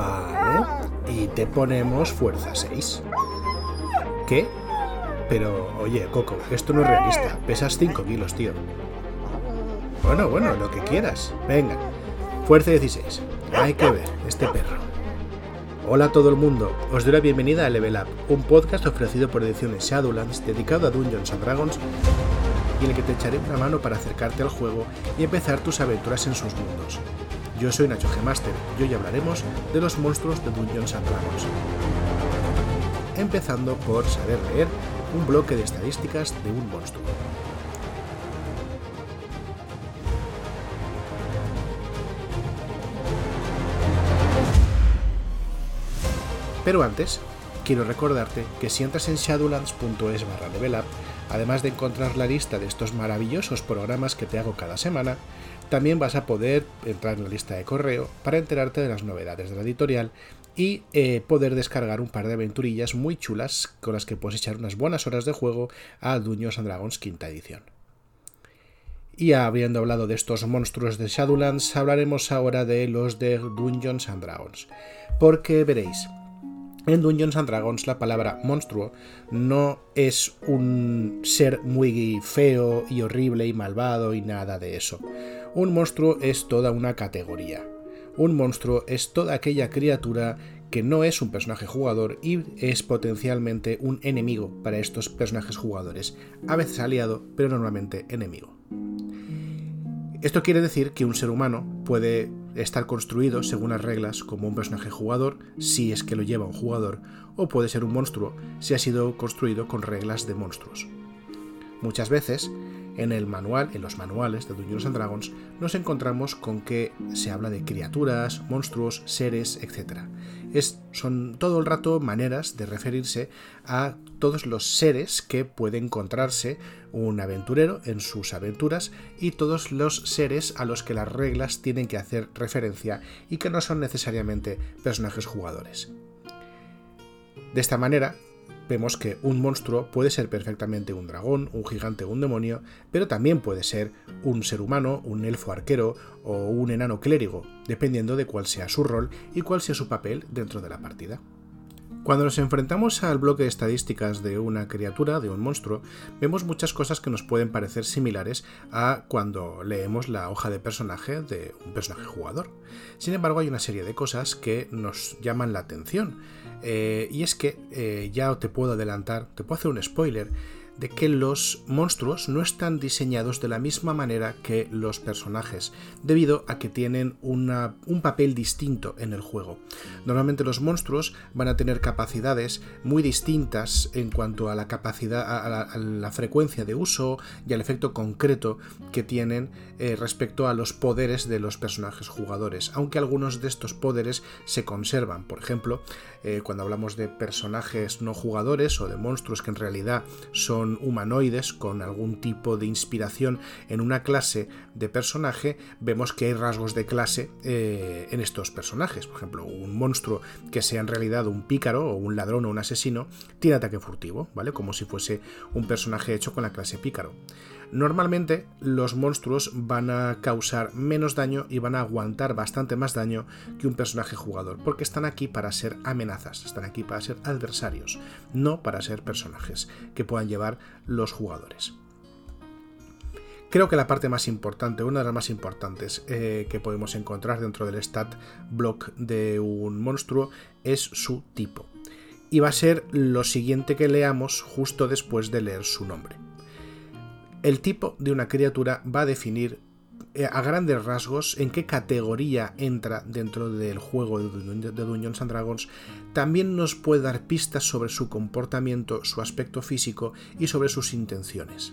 Vale. Y te ponemos fuerza 6. ¿Qué? Pero, oye, Coco, esto no es realista. Pesas 5 kilos, tío. Bueno, bueno, lo que quieras. Venga. Fuerza 16. Hay que ver, este perro. Hola a todo el mundo, os doy la bienvenida a Level Up, un podcast ofrecido por Ediciones Shadowlands dedicado a Dungeons and Dragons y en el que te echaré una mano para acercarte al juego y empezar tus aventuras en sus mundos. Yo soy Nacho Gemaster y hoy hablaremos de los monstruos de Dungeons and Dragons. Empezando por saber leer un bloque de estadísticas de un monstruo. Pero antes, quiero recordarte que si entras en shadowlands.es barra levelup, además de encontrar la lista de estos maravillosos programas que te hago cada semana, también vas a poder entrar en la lista de correo para enterarte de las novedades de la editorial y eh, poder descargar un par de aventurillas muy chulas con las que puedes echar unas buenas horas de juego a Dungeons and Dragons quinta edición. Y habiendo hablado de estos monstruos de Shadowlands, hablaremos ahora de los de Dungeons and Dragons. Porque veréis, en Dungeons and Dragons la palabra monstruo no es un ser muy feo y horrible y malvado y nada de eso. Un monstruo es toda una categoría. Un monstruo es toda aquella criatura que no es un personaje jugador y es potencialmente un enemigo para estos personajes jugadores, a veces aliado, pero normalmente enemigo. Esto quiere decir que un ser humano puede estar construido según las reglas como un personaje jugador, si es que lo lleva un jugador, o puede ser un monstruo si ha sido construido con reglas de monstruos. Muchas veces, en el manual, en los manuales de Dungeons and Dragons, nos encontramos con que se habla de criaturas, monstruos, seres, etc. Son todo el rato maneras de referirse a todos los seres que puede encontrarse un aventurero en sus aventuras y todos los seres a los que las reglas tienen que hacer referencia y que no son necesariamente personajes jugadores. De esta manera, vemos que un monstruo puede ser perfectamente un dragón, un gigante o un demonio, pero también puede ser un ser humano, un elfo arquero o un enano clérigo, dependiendo de cuál sea su rol y cuál sea su papel dentro de la partida. Cuando nos enfrentamos al bloque de estadísticas de una criatura, de un monstruo, vemos muchas cosas que nos pueden parecer similares a cuando leemos la hoja de personaje de un personaje jugador. Sin embargo, hay una serie de cosas que nos llaman la atención eh, y es que eh, ya te puedo adelantar, te puedo hacer un spoiler de que los monstruos no están diseñados de la misma manera que los personajes, debido a que tienen un papel distinto en el juego. Normalmente los monstruos van a tener capacidades muy distintas en cuanto a la capacidad, a la, frecuencia de uso y al efecto concreto que tienen eh, respecto a los poderes de los personajes jugadores, aunque algunos de estos poderes se conservan. Por ejemplo, eh, cuando hablamos de personajes no jugadores o de monstruos que en realidad son humanoides con algún tipo de inspiración en una clase de personaje, vemos que hay rasgos de clase eh, en estos personajes. Por ejemplo, un monstruo que sea en realidad un pícaro o un ladrón o un asesino tiene ataque furtivo, ¿vale? Como si fuese un personaje hecho con la clase pícaro. Normalmente los monstruos van a causar menos daño y van a aguantar bastante más daño que un personaje jugador, porque están aquí para ser amenazas, están aquí para ser adversarios, no para ser personajes que puedan llevar los jugadores. Creo que la parte más importante, una de las más importantes eh, que podemos encontrar dentro del stat block de un monstruo es su tipo. Y va a ser lo siguiente que leamos justo después de leer su nombre. El tipo de una criatura va a definir eh, a grandes rasgos en qué categoría entra dentro del juego de Dungeons and Dragons, también nos puede dar pistas sobre su comportamiento, su aspecto físico y sobre sus intenciones.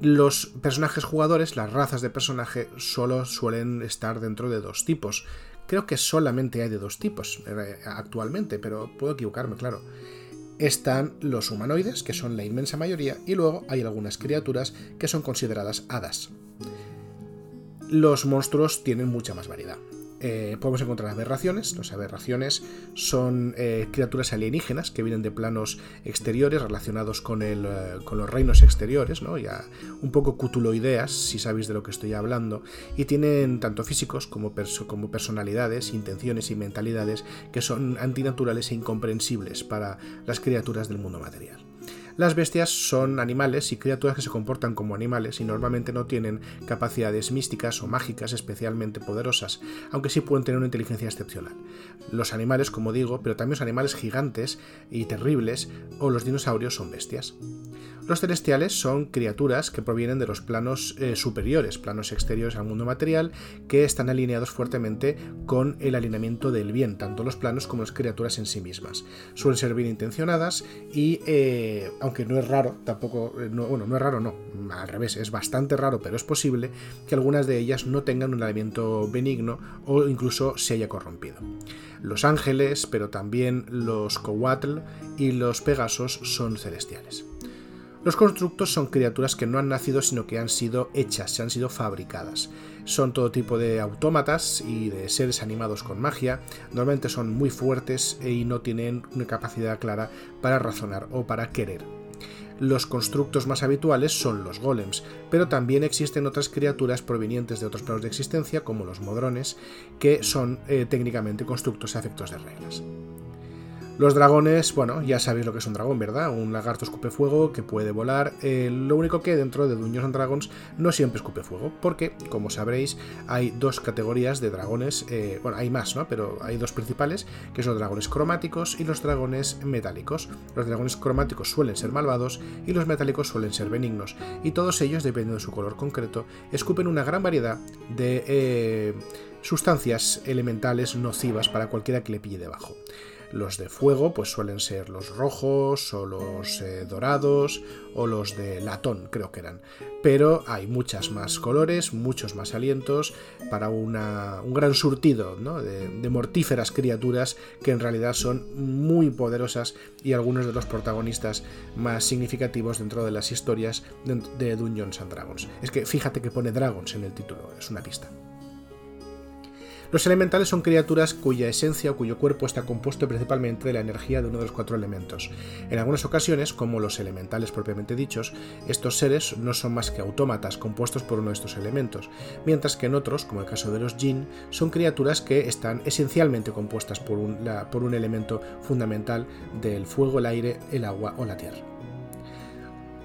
Los personajes jugadores, las razas de personaje, solo suelen estar dentro de dos tipos. Creo que solamente hay de dos tipos eh, actualmente, pero puedo equivocarme, claro están los humanoides, que son la inmensa mayoría, y luego hay algunas criaturas que son consideradas hadas. Los monstruos tienen mucha más variedad. Eh, podemos encontrar aberraciones. Las aberraciones son eh, criaturas alienígenas que vienen de planos exteriores relacionados con, el, eh, con los reinos exteriores, ¿no? ya un poco cutuloideas, si sabéis de lo que estoy hablando, y tienen tanto físicos como, como personalidades, intenciones y mentalidades que son antinaturales e incomprensibles para las criaturas del mundo material. Las bestias son animales y criaturas que se comportan como animales y normalmente no tienen capacidades místicas o mágicas especialmente poderosas, aunque sí pueden tener una inteligencia excepcional. Los animales, como digo, pero también los animales gigantes y terribles o los dinosaurios son bestias. Los celestiales son criaturas que provienen de los planos eh, superiores, planos exteriores al mundo material, que están alineados fuertemente con el alineamiento del bien, tanto los planos como las criaturas en sí mismas. Suelen ser bien intencionadas y, eh, aunque no es raro, tampoco, eh, bueno, no es raro, no, al revés, es bastante raro, pero es posible que algunas de ellas no tengan un alineamiento benigno o incluso se haya corrompido. Los ángeles, pero también los Coatl y los Pegasos son celestiales. Los constructos son criaturas que no han nacido sino que han sido hechas, se han sido fabricadas. Son todo tipo de autómatas y de seres animados con magia, normalmente son muy fuertes y no tienen una capacidad clara para razonar o para querer. Los constructos más habituales son los golems, pero también existen otras criaturas provenientes de otros planos de existencia, como los modrones, que son eh, técnicamente constructos a efectos de reglas. Los dragones, bueno, ya sabéis lo que es un dragón, ¿verdad? Un lagarto escupe fuego que puede volar. Eh, lo único que dentro de Dungeons and Dragons no siempre escupe fuego, porque, como sabréis, hay dos categorías de dragones. Eh, bueno, hay más, ¿no? Pero hay dos principales, que son los dragones cromáticos y los dragones metálicos. Los dragones cromáticos suelen ser malvados y los metálicos suelen ser benignos. Y todos ellos, dependiendo de su color concreto, escupen una gran variedad de eh, sustancias elementales nocivas para cualquiera que le pille debajo. Los de fuego pues suelen ser los rojos o los eh, dorados o los de latón, creo que eran. Pero hay muchas más colores, muchos más alientos para un gran surtido de, mortíferas criaturas que en realidad son muy poderosas y algunos de los protagonistas más significativos dentro de las historias de, de Dungeons and Dragons. Es que fíjate que pone Dragons en el título, es una pista. Los elementales son criaturas cuya esencia o cuyo cuerpo está compuesto principalmente de la energía de uno de los cuatro elementos. En algunas ocasiones, como los elementales propiamente dichos, estos seres no son más que autómatas compuestos por uno de estos elementos, mientras que en otros, como el caso de los jinn, son criaturas que están esencialmente compuestas por un, por un elemento fundamental del fuego, el aire, el agua o la tierra.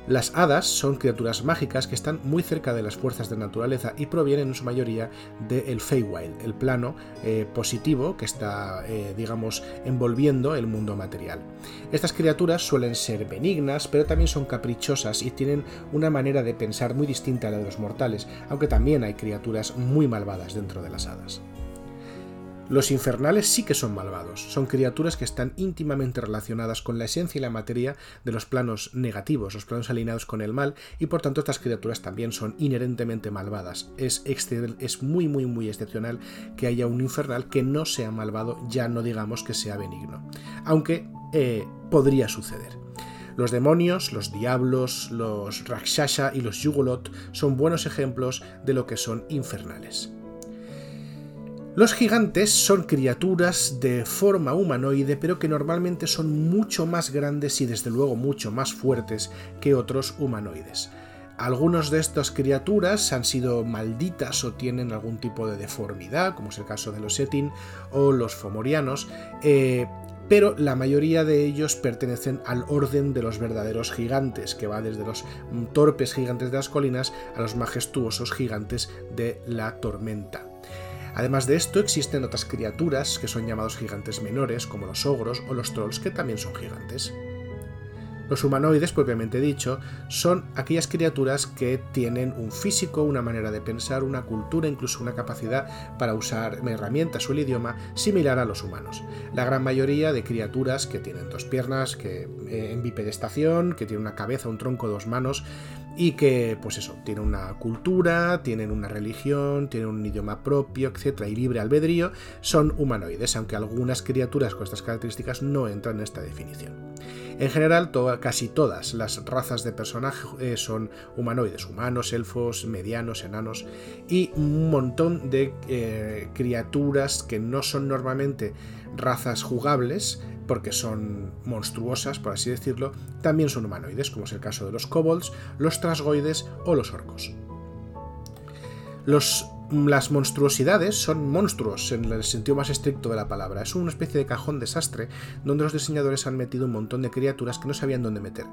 Las hadas son criaturas mágicas que están muy cerca de las fuerzas de naturaleza y provienen en su mayoría del Feywild, el plano eh, positivo que está, eh, digamos, envolviendo el mundo material. Estas criaturas suelen ser benignas, pero también son caprichosas y tienen una manera de pensar muy distinta a la de los mortales, aunque también hay criaturas muy malvadas dentro de las hadas. Los infernales sí que son malvados, son criaturas que están íntimamente relacionadas con la esencia y la materia de los planos negativos, los planos alineados con el mal, y por tanto estas criaturas también son inherentemente malvadas. Es, es muy muy muy excepcional que haya un infernal que no sea malvado, ya no digamos que sea benigno. Aunque eh, podría suceder. Los demonios, los diablos, los rakshasha y los yugolot son buenos ejemplos de lo que son infernales. Los gigantes son criaturas de forma humanoide, pero que normalmente son mucho más grandes y desde luego mucho más fuertes que otros humanoides. Algunos de estas criaturas han sido malditas o tienen algún tipo de deformidad, como es el caso de los Etin o los Fomorianos, eh, pero la mayoría de ellos pertenecen al orden de los verdaderos gigantes, que va desde los torpes gigantes de las colinas a los majestuosos gigantes de la tormenta. Además de esto, existen otras criaturas que son llamados gigantes menores, como los ogros o los trolls, que también son gigantes. Los humanoides, propiamente dicho, son aquellas criaturas que tienen un físico, una manera de pensar, una cultura, incluso una capacidad para usar herramientas o el idioma similar a los humanos. La gran mayoría de criaturas que tienen dos piernas, que eh, en bipedestación, que tienen una cabeza, un tronco, dos manos, y que, pues eso, tienen una cultura, tienen una religión, tienen un idioma propio, etcétera, y libre albedrío, son humanoides, aunque algunas criaturas con estas características no entran en esta definición. En general, casi todas las razas de personajes eh, son humanoides, humanos, elfos, medianos, enanos y un montón de eh, criaturas que no son normalmente razas jugables, porque son monstruosas, por así decirlo, también son humanoides, como es el caso de los kobolds, los trasgoides o los orcos. Las monstruosidades son monstruos en el sentido más estricto de la palabra. Es una especie de cajón desastre donde los diseñadores han metido un montón de criaturas que no sabían dónde meter.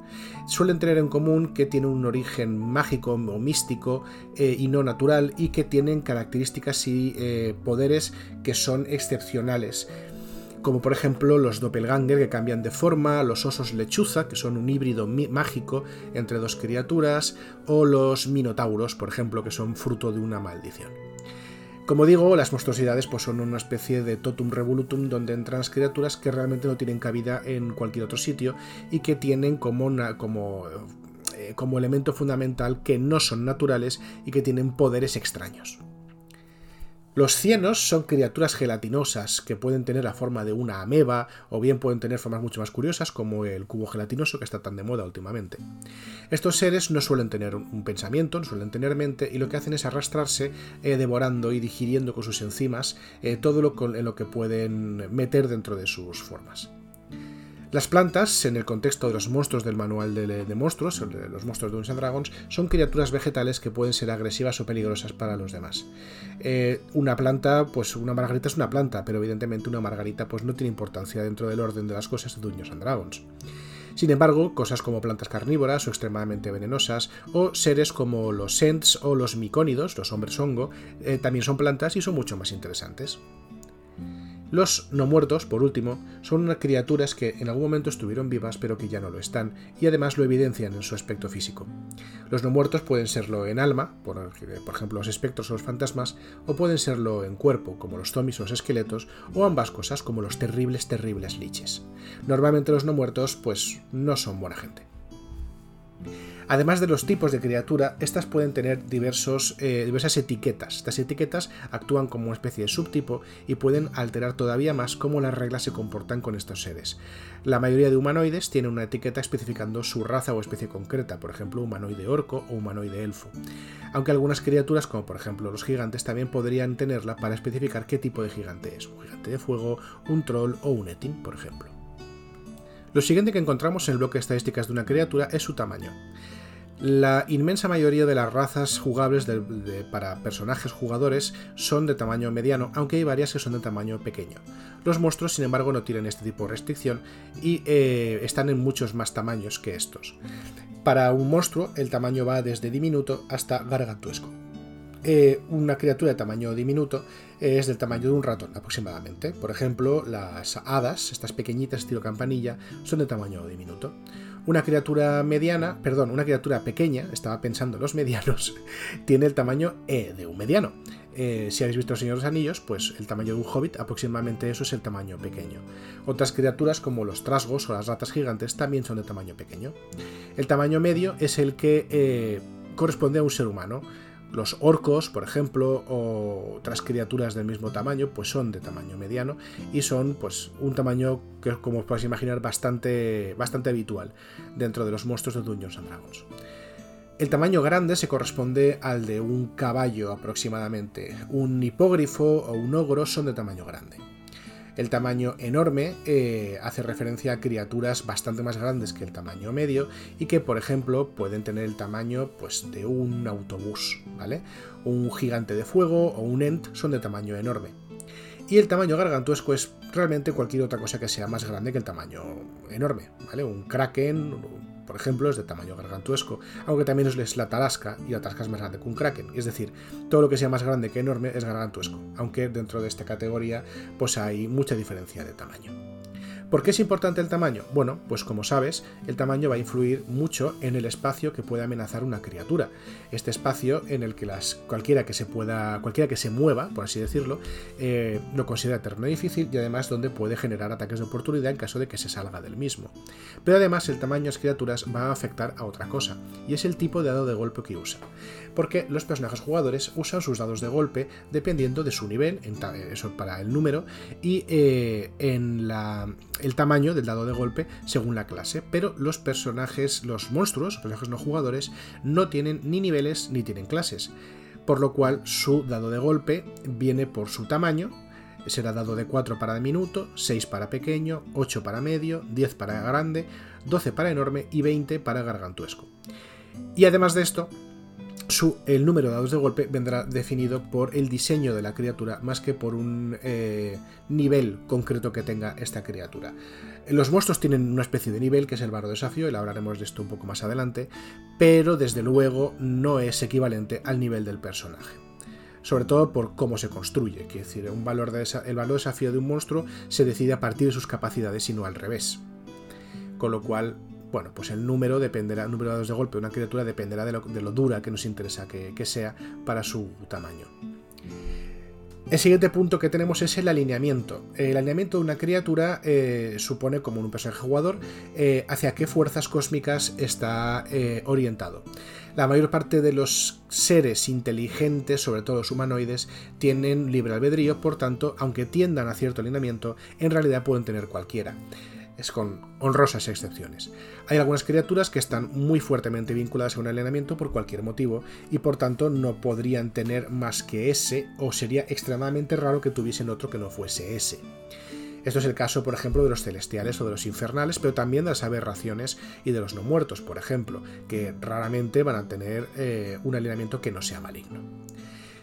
Suelen tener en común que tienen un origen mágico o místico eh, y no natural y que tienen características y eh, poderes que son excepcionales como por ejemplo los doppelganger que cambian de forma, los osos lechuza, que son un híbrido mágico entre dos criaturas, o los minotauros, por ejemplo, que son fruto de una maldición. Como digo, las monstruosidades pues, son una especie de totum revolutum donde entran las criaturas que realmente no tienen cabida en cualquier otro sitio y que tienen como, como, eh, como elemento fundamental que no son naturales y que tienen poderes extraños. Los cienos son criaturas gelatinosas que pueden tener la forma de una ameba o bien pueden tener formas mucho más curiosas como el cubo gelatinoso que está tan de moda últimamente. Estos seres no suelen tener un pensamiento, no suelen tener mente y lo que hacen es arrastrarse eh, devorando y digiriendo con sus enzimas eh, todo lo, en lo que pueden meter dentro de sus formas. Las plantas, en el contexto de los monstruos del manual de, monstruos, los monstruos de Dungeons Dragons, son criaturas vegetales que pueden ser agresivas o peligrosas para los demás. Eh, una planta, pues una margarita es una planta, pero evidentemente una margarita pues no tiene importancia dentro del orden de las cosas de Dungeons Dragons. Sin embargo, cosas como plantas carnívoras o extremadamente venenosas, o seres como los Sents o los micónidos, los hombres hongo, eh, también son plantas y son mucho más interesantes. Los no muertos, por último, son unas criaturas que en algún momento estuvieron vivas pero que ya no lo están, y además lo evidencian en su aspecto físico. Los no muertos pueden serlo en alma, por, ejemplo los espectros o los fantasmas, o pueden serlo en cuerpo, como los zombies o los esqueletos, o ambas cosas, como los terribles, terribles liches. Normalmente los no muertos, pues, no son buena gente. Además de los tipos de criatura, estas pueden tener diversos, eh, diversas etiquetas. Estas etiquetas actúan como una especie de subtipo y pueden alterar todavía más cómo las reglas se comportan con estos seres. La mayoría de humanoides tienen una etiqueta especificando su raza o especie concreta, por ejemplo humanoide orco o humanoide elfo. Aunque algunas criaturas, como por ejemplo los gigantes, también podrían tenerla para especificar qué tipo de gigante es, un gigante de fuego, un troll o un etin, por ejemplo. Lo siguiente que encontramos en el bloque de estadísticas de una criatura es su tamaño. La inmensa mayoría de las razas jugables para personajes jugadores son de tamaño mediano, aunque hay varias que son de tamaño pequeño. Los monstruos, sin embargo, no tienen este tipo de restricción y eh, están en muchos más tamaños que estos. Para un monstruo, el tamaño va desde diminuto hasta gargantuesco. Eh, una criatura de tamaño diminuto es del tamaño de un ratón aproximadamente. Por ejemplo, las hadas, estas pequeñitas estilo campanilla, son de tamaño diminuto. Una criatura mediana, perdón, una criatura pequeña, estaba pensando los medianos, tiene el tamaño E de un mediano. Eh, si habéis visto el Señor de los Anillos, pues el tamaño de un hobbit, aproximadamente eso es el tamaño pequeño. Otras criaturas como los trasgos o las ratas gigantes también son de tamaño pequeño. El tamaño medio es el que eh, corresponde a un ser humano. Los orcos, por ejemplo, o otras criaturas del mismo tamaño, pues son de tamaño mediano y son pues un tamaño que, como os podéis imaginar, bastante, bastante habitual dentro de los monstruos de Dungeons and Dragons. El tamaño grande se corresponde al de un caballo aproximadamente. Un hipógrifo o un ogro son de tamaño grande. El tamaño enorme eh, hace referencia a criaturas bastante más grandes que el tamaño medio y que, por ejemplo, pueden tener el tamaño pues, de un autobús, ¿vale? Un gigante de fuego o un ent son de tamaño enorme. Y el tamaño gargantuesco es realmente cualquier otra cosa que sea más grande que el tamaño enorme, ¿vale? Un kraken, por ejemplo, es de tamaño gargantuesco, aunque también es la tarasca, y la tarasca es más grande que un kraken. Es decir, todo lo que sea más grande que enorme es gargantuesco, aunque dentro de esta categoría pues hay mucha diferencia de tamaño. ¿Por qué es importante el tamaño? Bueno, pues como sabes, el tamaño va a influir mucho en el espacio que puede amenazar una criatura. Este espacio en el que las, cualquiera que se pueda, cualquiera que se mueva, por así decirlo, eh, lo considera terreno difícil y además donde puede generar ataques de oportunidad en caso de que se salga del mismo. Pero además el tamaño de las criaturas va a afectar a otra cosa, y es el tipo de dado de golpe que usa. Porque los personajes jugadores usan sus dados de golpe dependiendo de su nivel, eso para el número, y eh, en la el tamaño del dado de golpe según la clase, pero los personajes, los monstruos, los personajes no jugadores, no tienen ni niveles ni tienen clases, por lo cual su dado de golpe viene por su tamaño, será dado de 4 para diminuto, 6 para pequeño, 8 para medio, 10 para grande, 12 para enorme y 20 para gargantuesco. Y además de esto, el número de dados de golpe vendrá definido por el diseño de la criatura más que por un eh, nivel concreto que tenga esta criatura. Los monstruos tienen una especie de nivel que es el barro desafío, y hablaremos de esto un poco más adelante, pero desde luego no es equivalente al nivel del personaje. Sobre todo por cómo se construye, es decir, un valor de el valor de desafío de un monstruo se decide a partir de sus capacidades y no al revés. Con lo cual, bueno, pues el número dependerá, el número de dados de golpe de una criatura dependerá de lo, dura que nos interesa que, sea para su tamaño. El siguiente punto que tenemos es el alineamiento. El alineamiento de una criatura eh, supone, como un personaje jugador, eh, hacia qué fuerzas cósmicas está eh, orientado. La mayor parte de los seres inteligentes, sobre todo los humanoides, tienen libre albedrío, por tanto, aunque tiendan a cierto alineamiento, en realidad pueden tener cualquiera es con honrosas excepciones. Hay algunas criaturas que están muy fuertemente vinculadas a un alineamiento por cualquier motivo y por tanto no podrían tener más que ese o sería extremadamente raro que tuviesen otro que no fuese ese. Esto es el caso, por ejemplo, de los celestiales o de los infernales, pero también de las aberraciones y de los no muertos, por ejemplo, que raramente van a tener eh, un alineamiento que no sea maligno.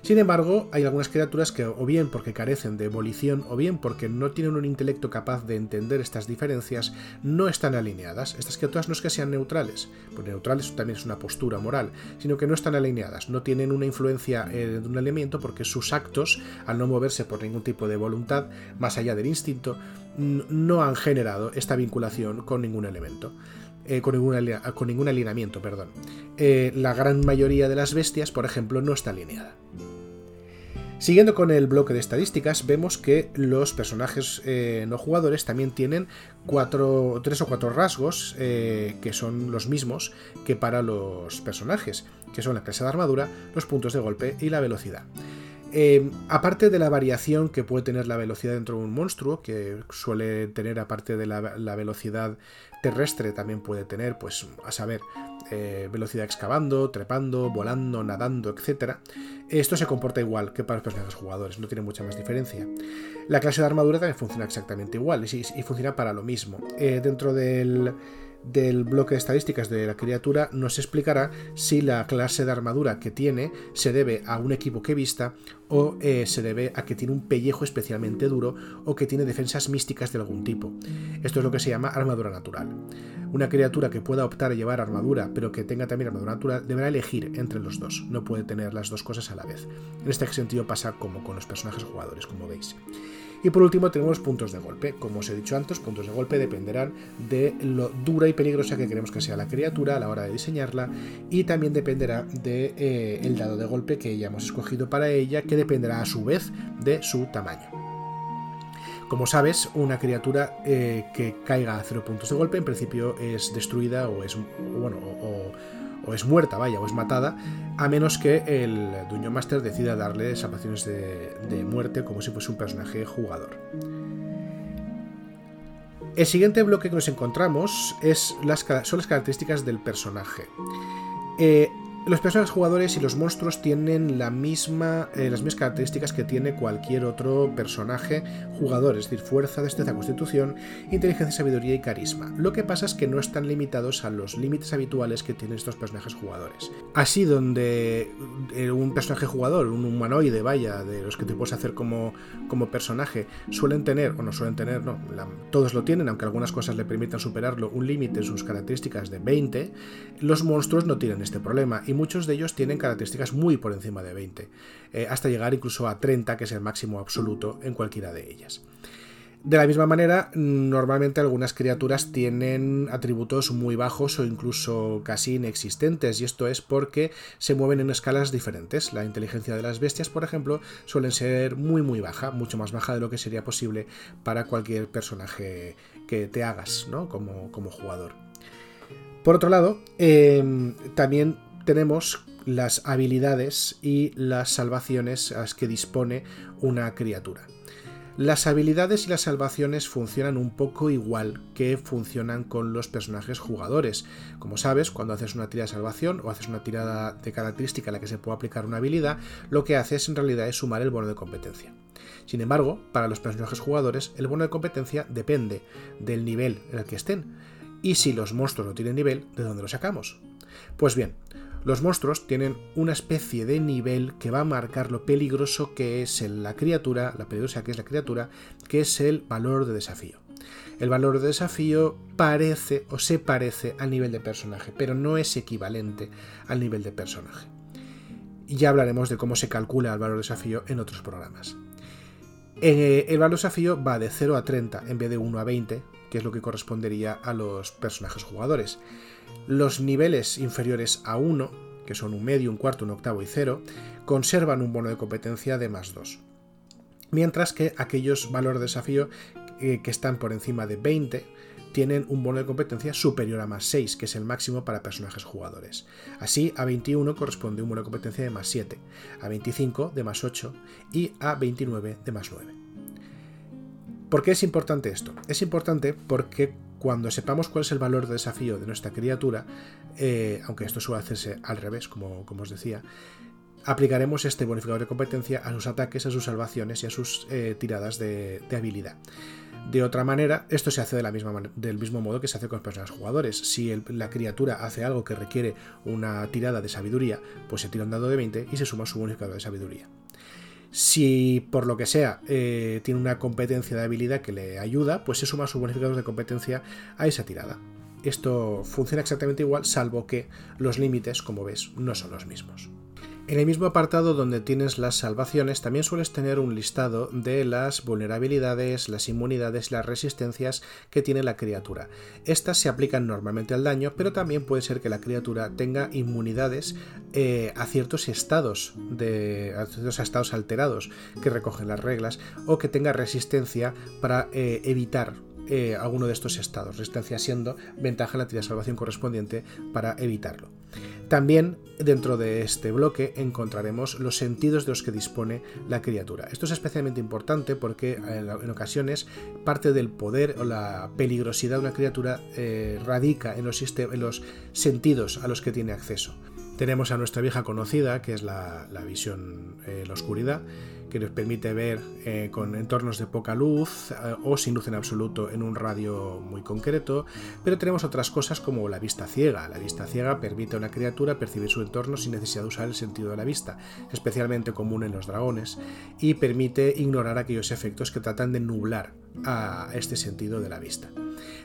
Sin embargo, hay algunas criaturas que o bien porque carecen de volición o bien porque no tienen un intelecto capaz de entender estas diferencias, no están alineadas. Estas criaturas no es que sean neutrales, porque neutrales también es una postura moral, sino que no están alineadas, no tienen una influencia eh, de un alineamiento porque sus actos, al no moverse por ningún tipo de voluntad, más allá del instinto, no han generado esta vinculación con ningún elemento. Eh, con, ningún con, ningún alineamiento. Perdón. Eh, la gran mayoría de las bestias, por ejemplo, no está alineada. Siguiendo con el bloque de estadísticas, vemos que los personajes eh, no jugadores también tienen cuatro, tres o cuatro rasgos eh, que son los mismos que para los personajes, que son la clase de armadura, los puntos de golpe y la velocidad. Eh, aparte de la variación que puede tener la velocidad dentro de un monstruo, que suele tener aparte de la velocidad terrestre, también puede tener, pues, a saber, eh, velocidad excavando, trepando, volando, nadando, etc. Esto se comporta igual que para los personajes jugadores, no tiene mucha más diferencia. La clase de armadura también funciona exactamente igual y, funciona para lo mismo. Eh, dentro del del bloque de estadísticas de la criatura nos explicará si la clase de armadura que tiene se debe a un equipo que vista o eh, se debe a que tiene un pellejo especialmente duro o que tiene defensas místicas de algún tipo. Esto es lo que se llama armadura natural. Una criatura que pueda optar a llevar armadura pero que tenga también armadura natural deberá elegir entre los dos, no puede tener las dos cosas a la vez. En este sentido pasa como con los personajes jugadores, como veis. Y por último tenemos puntos de golpe. Como os he dicho antes, puntos de golpe dependerán de lo dura y peligrosa que queremos que sea la criatura a la hora de diseñarla y también dependerá del de, eh, dado de golpe que hayamos escogido para ella, que dependerá a su vez de su tamaño. Como sabes, una criatura eh, que caiga a cero puntos de golpe en principio es destruida o es bueno o, o es muerta, vaya, o es matada, a menos que el Dungeon Master decida darle salvaciones de, muerte como si fuese un personaje jugador. El siguiente bloque que nos encontramos es las, son las características del personaje. Eh, los personajes jugadores y los monstruos tienen eh, las mismas características que tiene cualquier otro personaje jugador, es decir, fuerza, destreza, constitución, inteligencia, sabiduría y carisma. Lo que pasa es que no están limitados a los límites habituales que tienen estos personajes jugadores. Así, donde eh, un personaje jugador, un humanoide, vaya, de los que te puedes hacer como, como personaje, suelen tener, o no suelen tener, no, todos lo tienen, aunque algunas cosas le permitan superarlo, un límite en sus características de 20, los monstruos no tienen este problema y muchos de ellos tienen características muy por encima de 20, eh, hasta llegar incluso a 30, que es el máximo absoluto en cualquiera de ellas. De la misma manera, normalmente algunas criaturas tienen atributos muy bajos o incluso casi inexistentes, y esto es porque se mueven en escalas diferentes. La inteligencia de las bestias, por ejemplo, suelen ser muy muy baja, mucho más baja de lo que sería posible para cualquier personaje que te hagas ¿no? como, como jugador. Por otro lado, em, también tenemos las habilidades y las salvaciones a las que dispone una criatura. Las habilidades y las salvaciones funcionan un poco igual que funcionan con los personajes jugadores. Como sabes, cuando haces una tirada de salvación o haces una tirada de característica a la que se puede aplicar una habilidad, lo que haces en realidad es sumar el bono de competencia. Sin embargo, para los personajes jugadores, el bono de competencia depende del nivel en el que estén. Y si los monstruos no tienen nivel, ¿de dónde lo sacamos? Pues bien, los monstruos tienen una especie de nivel que va a marcar lo peligroso que es la criatura, la peligrosa que es la criatura, que es el valor de desafío. El valor de desafío parece o se parece al nivel de personaje, pero no es equivalente al nivel de personaje. Y ya hablaremos de cómo se calcula el valor de desafío en otros programas. Eh, el valor de desafío va de 0 a 30 en vez de 1 a 20, que es lo que correspondería a los personajes jugadores. Los niveles inferiores a 1, que son un medio, un cuarto, un octavo y 0, conservan un bono de competencia de más 2. Mientras que aquellos valores de desafío eh, que están por encima de 20 tienen un bono de competencia superior a más 6, que es el máximo para personajes jugadores. Así, a 21 corresponde un bono de competencia de más 7, a 25 de más 8 y a 29 de más 9. ¿Por qué es importante esto? Es importante porque cuando sepamos cuál es el valor de desafío de nuestra criatura, eh, aunque esto suele hacerse al revés, como, os decía, aplicaremos este bonificador de competencia a sus ataques, a sus salvaciones y a sus eh, tiradas de, habilidad. De otra manera, esto se hace de la misma del mismo modo que se hace con los personajes jugadores. Si la criatura hace algo que requiere una tirada de sabiduría, pues se tira un dado de 20 y se suma su bonificador de sabiduría. Si por lo que sea eh, tiene una competencia de habilidad que le ayuda, pues se suma su bonificador de competencia a esa tirada. Esto funciona exactamente igual, salvo que los límites, como ves, no son los mismos. En el mismo apartado donde tienes las salvaciones, también sueles tener un listado de las vulnerabilidades, las inmunidades, las resistencias que tiene la criatura. Estas se aplican normalmente al daño, pero también puede ser que la criatura tenga inmunidades eh, a ciertos estados de a ciertos estados alterados que recogen las reglas o que tenga resistencia para eh, evitar eh, alguno de estos estados, resistencia siendo ventaja en la tira de salvación correspondiente para evitarlo. También dentro de este bloque encontraremos los sentidos de los que dispone la criatura. Esto es especialmente importante porque en ocasiones parte del poder o la peligrosidad de una criatura eh, radica en los, en los sentidos a los que tiene acceso. Tenemos a nuestra vieja conocida, que es la, visión eh, la oscuridad, que nos permite ver eh, con entornos de poca luz eh, o sin luz en absoluto en un radio muy concreto, pero tenemos otras cosas como la vista ciega. La vista ciega permite a una criatura percibir su entorno sin necesidad de usar el sentido de la vista, especialmente común en los dragones, y permite ignorar aquellos efectos que tratan de nublar a este sentido de la vista.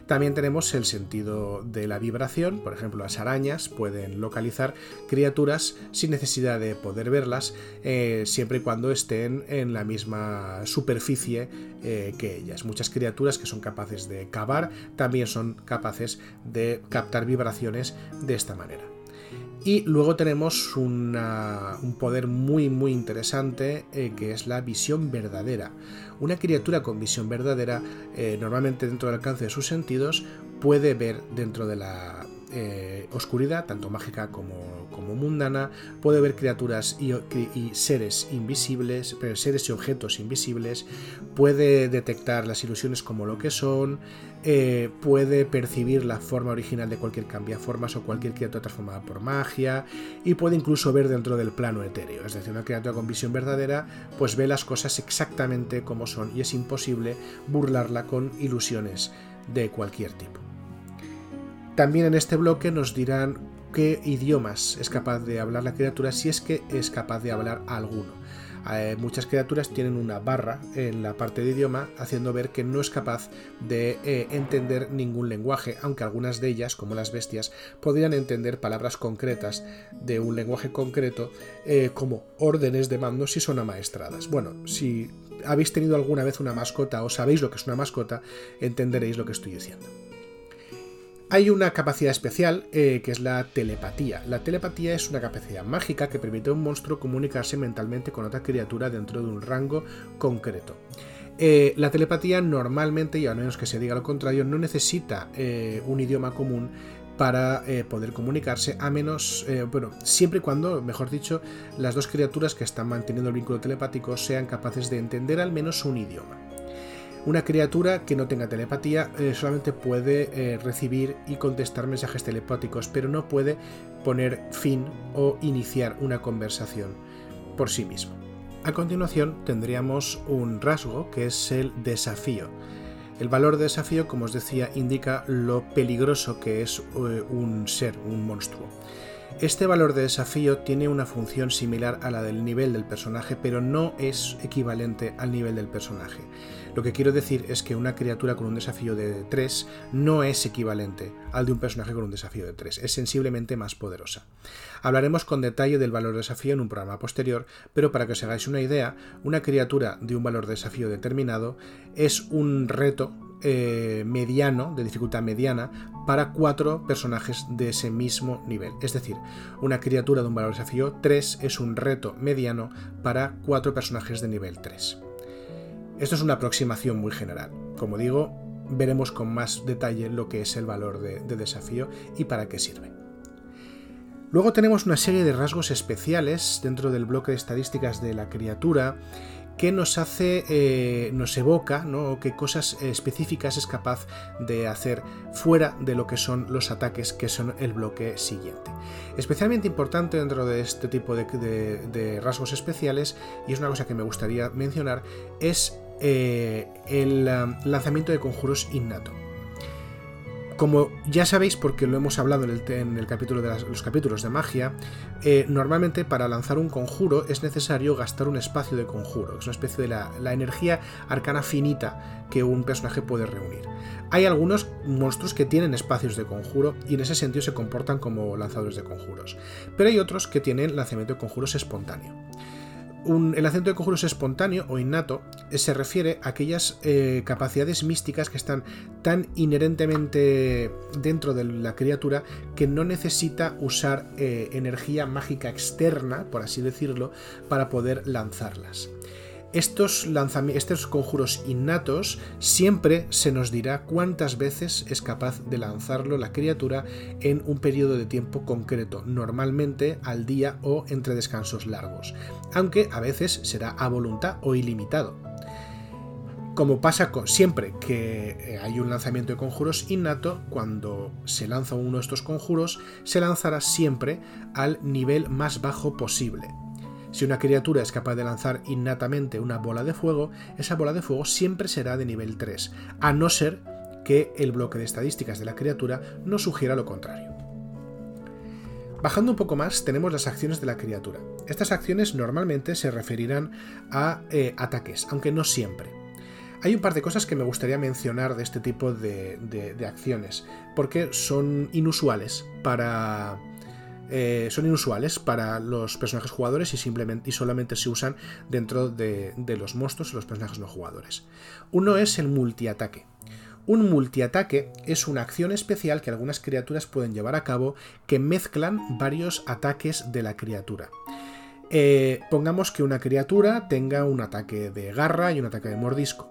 También tenemos el sentido de la vibración, por ejemplo las arañas pueden localizar criaturas sin necesidad de poder verlas, eh, siempre y cuando estén en la misma superficie eh, que ellas. Muchas criaturas que son capaces de cavar también son capaces de captar vibraciones de esta manera. Y luego tenemos un poder muy muy interesante eh, que es la visión verdadera. Una criatura con visión verdadera, eh, normalmente dentro del alcance de sus sentidos, puede ver dentro de la eh, oscuridad, tanto mágica como, como, mundana, puede ver criaturas y, seres invisibles, seres y objetos invisibles, puede detectar las ilusiones como lo que son, eh, puede percibir la forma original de cualquier cambiaformas o cualquier criatura transformada por magia, y puede incluso ver dentro del plano etéreo, es decir, una criatura con visión verdadera, pues ve las cosas exactamente como son y es imposible burlarla con ilusiones de cualquier tipo. También en este bloque nos dirán qué idiomas es capaz de hablar la criatura si es que es capaz de hablar alguno. Eh, muchas criaturas tienen una barra en la parte de idioma haciendo ver que no es capaz de eh, entender ningún lenguaje, aunque algunas de ellas, como las bestias, podrían entender palabras concretas de un lenguaje concreto eh, como órdenes de mando si son amaestradas. Bueno, si habéis tenido alguna vez una mascota o sabéis lo que es una mascota, entenderéis lo que estoy diciendo. Hay una capacidad especial eh, que es la telepatía. La telepatía es una capacidad mágica que permite a un monstruo comunicarse mentalmente con otra criatura dentro de un rango concreto. Eh, la telepatía normalmente, y a menos que se diga lo contrario, no necesita eh, un idioma común para poder comunicarse, a menos, bueno, siempre y cuando, mejor dicho, las dos criaturas que están manteniendo el vínculo telepático sean capaces de entender al menos un idioma. Una criatura que no tenga telepatía eh, solamente puede eh, recibir y contestar mensajes telepáticos, pero no puede poner fin o iniciar una conversación por sí mismo. A continuación tendríamos un rasgo que es el desafío. El valor de desafío, como os decía, indica lo peligroso que es eh, un ser, un monstruo. Este valor de desafío tiene una función similar a la del nivel del personaje, pero no es equivalente al nivel del personaje. Lo que quiero decir es que una criatura con un desafío de 3 no es equivalente al de un personaje con un desafío de 3, es sensiblemente más poderosa. Hablaremos con detalle del valor de desafío en un programa posterior, pero para que os hagáis una idea, una criatura de un valor de desafío determinado es un reto eh, mediano, de dificultad mediana, para cuatro personajes de ese mismo nivel. Es decir, una criatura de un valor de desafío 3 es un reto mediano para cuatro personajes de nivel 3. Esto es una aproximación muy general. Como digo, veremos con más detalle lo que es el valor de, desafío y para qué sirve. Luego tenemos una serie de rasgos especiales dentro del bloque de estadísticas de la criatura que nos hace, eh, nos evoca, ¿no? qué cosas específicas es capaz de hacer fuera de lo que son los ataques que son el bloque siguiente. Especialmente importante dentro de este tipo de rasgos especiales, y es una cosa que me gustaría mencionar, es eh, el um, lanzamiento de conjuros innato. Como ya sabéis, porque lo hemos hablado en el, capítulo de los capítulos de magia, eh, normalmente para lanzar un conjuro es necesario gastar un espacio de conjuro, es una especie de la, energía arcana finita que un personaje puede reunir. Hay algunos monstruos que tienen espacios de conjuro y en ese sentido se comportan como lanzadores de conjuros, pero hay otros que tienen lanzamiento de conjuros espontáneo el acento de conjuros espontáneo o innato se refiere a aquellas eh, capacidades místicas que están tan inherentemente dentro de la criatura que no necesita usar eh, energía mágica externa, por así decirlo, para poder lanzarlas estos, conjuros innatos siempre se nos dirá cuántas veces es capaz de lanzarlo la criatura en un periodo de tiempo concreto, normalmente al día o entre descansos largos, aunque a veces será a voluntad o ilimitado. Como pasa siempre que eh, hay un lanzamiento de conjuros innato, cuando se lanza uno de estos conjuros, se lanzará siempre al nivel más bajo posible, si una criatura es capaz de lanzar innatamente una bola de fuego, esa bola de fuego siempre será de nivel 3, a no ser que el bloque de estadísticas de la criatura nos sugiera lo contrario. Bajando un poco más tenemos las acciones de la criatura. Estas acciones normalmente se referirán a eh, ataques, aunque no siempre. Hay un par de cosas que me gustaría mencionar de este tipo de acciones, porque son inusuales para, eh, son inusuales para los personajes jugadores y, simplemente, y solamente se usan dentro de, los monstruos y los personajes no jugadores. Uno es el multiataque. Un multiataque es una acción especial que algunas criaturas pueden llevar a cabo que mezclan varios ataques de la criatura. Eh, pongamos que una criatura tenga un ataque de garra y un ataque de mordisco.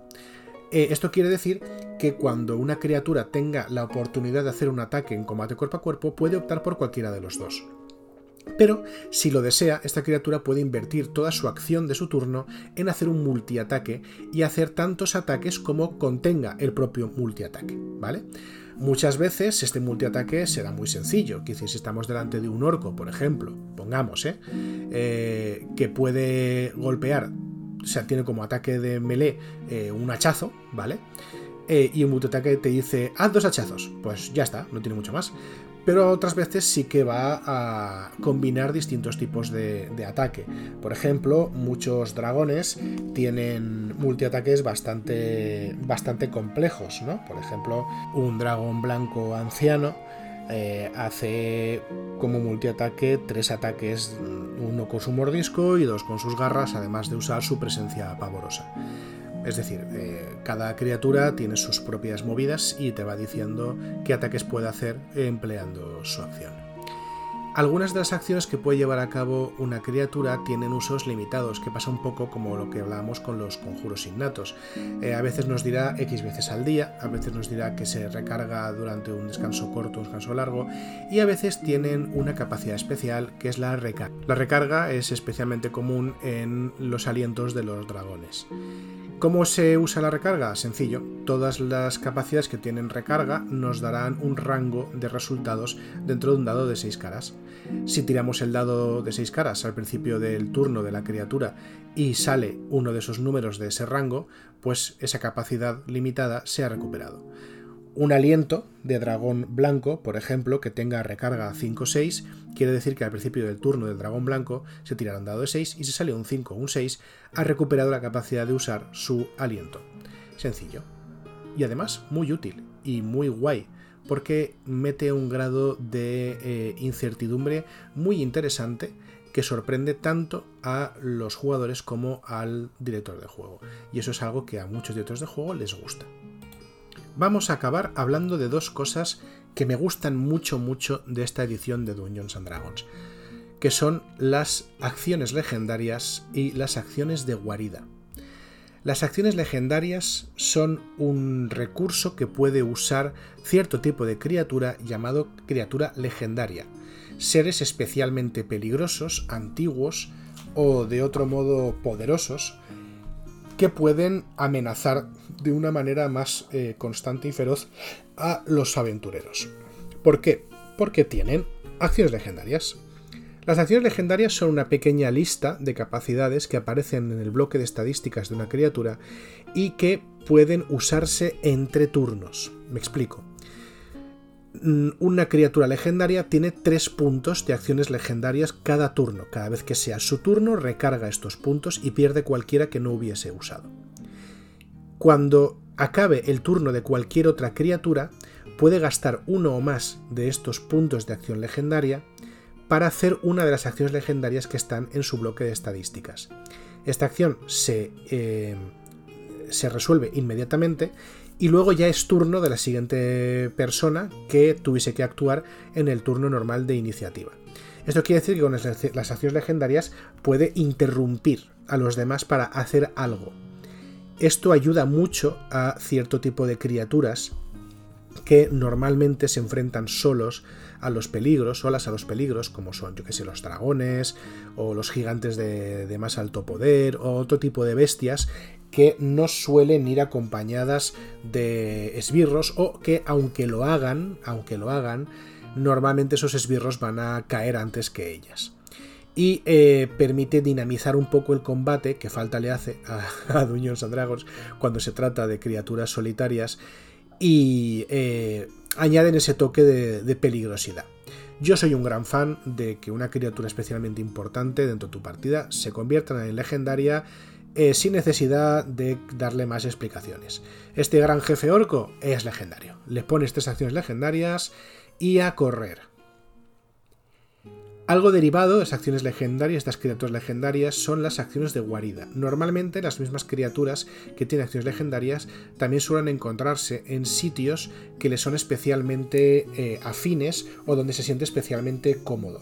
Eh, esto quiere decir que cuando una criatura tenga la oportunidad de hacer un ataque en combate cuerpo a cuerpo, puede optar por cualquiera de los dos. Pero, si lo desea, esta criatura puede invertir toda su acción de su turno en hacer un multiataque y hacer tantos ataques como contenga el propio multiataque, ¿vale? Muchas veces este multiataque será muy sencillo, que si estamos delante de un orco, por ejemplo, pongamos, ¿eh? Eh, que puede golpear o sea, tiene como ataque de melee eh, un hachazo, ¿vale? Eh, y un multiataque te dice, haz dos hachazos. Pues ya está, no tiene mucho más. pero otras veces sí que va a combinar distintos tipos de, ataque. Por ejemplo, muchos dragones tienen multiataques bastante, bastante complejos, ¿no? Por ejemplo, un dragón blanco anciano eh, hace como multiataque tres ataques, uno con su mordisco y dos con sus garras, además de usar su presencia pavorosa. Es decir, eh, cada criatura tiene sus propias movidas y te va diciendo qué ataques puede hacer empleando su acción. Algunas de las acciones que puede llevar a cabo una criatura tienen usos limitados, que pasa un poco como lo que hablábamos con los conjuros innatos. Eh, a veces nos dirá X veces al día, a veces nos dirá que se recarga durante un descanso corto un descanso largo, y a veces tienen una capacidad especial que es la recarga. La recarga es especialmente común en los alientos de los dragones. ¿Cómo se usa la recarga? Sencillo. Todas las capacidades que tienen recarga nos darán un rango de resultados dentro de un dado de 6 caras. Si tiramos el dado de 6 caras al principio del turno de la criatura y sale uno de esos números de ese rango, pues esa capacidad limitada se ha recuperado un aliento de dragón blanco, por ejemplo, que tenga recarga 5-6, quiere decir que al principio del turno del dragón blanco se tirará un dado de 6 y si sale un 5 o un 6, ha recuperado la capacidad de usar su aliento. Sencillo. Y además muy útil y muy guay, porque mete un grado de eh, incertidumbre muy interesante que sorprende tanto a los jugadores como al director de juego. Y eso es algo que a muchos directores de juego les gusta vamos a acabar hablando de dos cosas que me gustan mucho mucho de esta edición de Dungeons and Dragons, que son las acciones legendarias y las acciones de guarida. Las acciones legendarias son un recurso que puede usar cierto tipo de criatura llamado criatura legendaria, seres especialmente peligrosos, antiguos o de otro modo poderosos, que pueden amenazar de una manera más eh, constante y feroz a los aventureros. ¿Por qué? Porque tienen acciones legendarias. Las acciones legendarias son una pequeña lista de capacidades que aparecen en el bloque de estadísticas de una criatura y que pueden usarse entre turnos. Me explico. Mm, una criatura legendaria tiene tres puntos de acciones legendarias cada turno. Cada vez que sea su turno, recarga estos puntos y pierde cualquiera que no hubiese usado. Cuando acabe el turno de cualquier otra criatura, puede gastar uno o más de estos puntos de acción legendaria para hacer una de las acciones legendarias que están en su bloque de estadísticas. Esta acción se, eh, se resuelve inmediatamente y luego ya es turno de la siguiente persona que tuviese que actuar en el turno normal de iniciativa. Esto quiere decir que con las acciones legendarias puede interrumpir a los demás para hacer algo. Esto ayuda mucho a cierto tipo de criaturas que normalmente se enfrentan solos a los peligros, solas a los peligros, como son, yo que sé, los dragones o los gigantes de, más alto poder o otro tipo de bestias que no suelen ir acompañadas de esbirros o que aunque lo hagan, aunque lo hagan, normalmente esos esbirros van a caer antes que ellas. Y eh, permite dinamizar un poco el combate que falta le hace a, a Dungeons Dragons cuando se trata de criaturas solitarias y eh, añaden ese toque de peligrosidad. Yo soy un gran fan de que una criatura especialmente importante dentro de tu partida se convierta en legendaria eh, sin necesidad de darle más explicaciones. Este gran jefe orco es legendario. Le pones tres acciones legendarias y a correr. Algo derivado de las acciones legendarias, estas criaturas legendarias, son las acciones de guarida. Normalmente las mismas criaturas que tienen acciones legendarias también suelen encontrarse en sitios que les son especialmente eh, afines o donde se siente especialmente cómodo.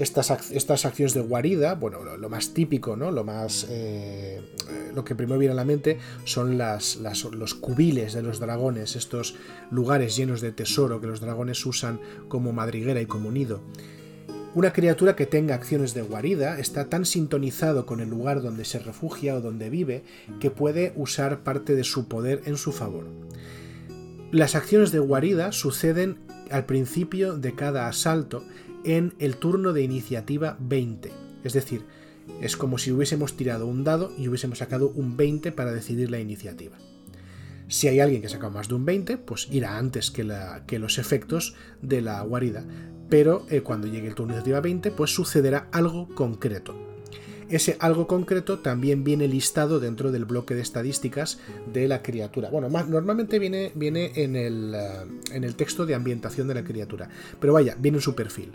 Estas, estas acciones de guarida, bueno, lo, más típico, ¿no? Lo más. Eh, lo que primero viene a la mente son las, los cubiles de los dragones, estos lugares llenos de tesoro que los dragones usan como madriguera y como nido. Una criatura que tenga acciones de guarida está tan sintonizado con el lugar donde se refugia o donde vive que puede usar parte de su poder en su favor. Las acciones de guarida suceden al principio de cada asalto en el turno de iniciativa 20. Es decir, es como si hubiésemos tirado un dado y hubiésemos sacado un 20 para decidir la iniciativa. Si hay alguien que saca más de un 20, pues irá antes que, que los efectos de la guarida. Pero eh, cuando llegue el turno de iniciativa 20, pues sucederá algo concreto. Ese algo concreto también viene listado dentro del bloque de estadísticas de la criatura. Bueno, más, normalmente viene, viene en, el, eh, en el texto de ambientación de la criatura. Pero vaya, viene en su perfil.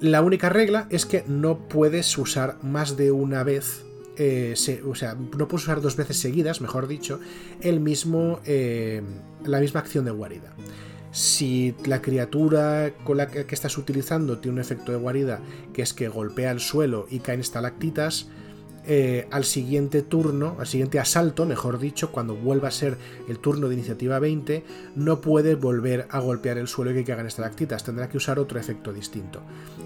La única regla es que no puedes usar más de una vez eh, o sea, no puedes usar dos veces seguidas, mejor dicho, el mismo, la misma acción de guarida. Si la criatura con la que estás utilizando tiene un efecto de guarida que es que golpea el suelo y caen estalactitas, eh, al siguiente turno, al siguiente asalto, mejor dicho, cuando vuelva a ser el turno de iniciativa 20, no puede volver a golpear el suelo y que caigan estalactitas, tendrá que usar otro efecto distinto.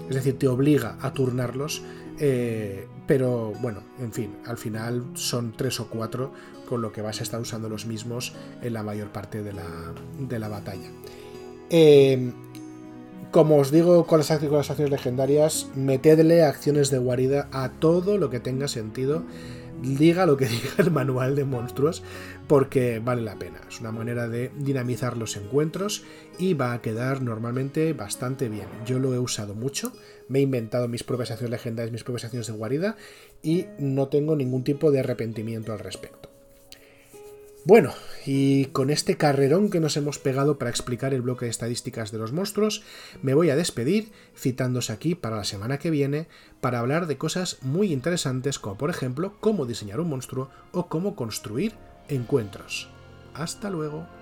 Es decir, te obliga a turnarlos, eh, pero bueno, en fin, al final son tres o cuatro, con lo que vas a estar usando los mismos en la mayor parte de la, batalla. Eh, como os digo con las, acciones legendarias, metedle acciones de guarida a todo lo que tenga sentido. Diga lo que diga el manual de monstruos, porque vale la pena. Es una manera de dinamizar los encuentros y va a quedar normalmente bastante bien. Yo lo he usado mucho, me he inventado mis propias acciones legendarias, mis propias acciones de guarida y no tengo ningún tipo de arrepentimiento al respecto. Bueno, y con este carrerón que nos hemos pegado para explicar el bloque de estadísticas de los monstruos, me voy a despedir citándose aquí para la semana que viene para hablar de cosas muy interesantes como por ejemplo cómo diseñar un monstruo o cómo construir encuentros. Hasta luego.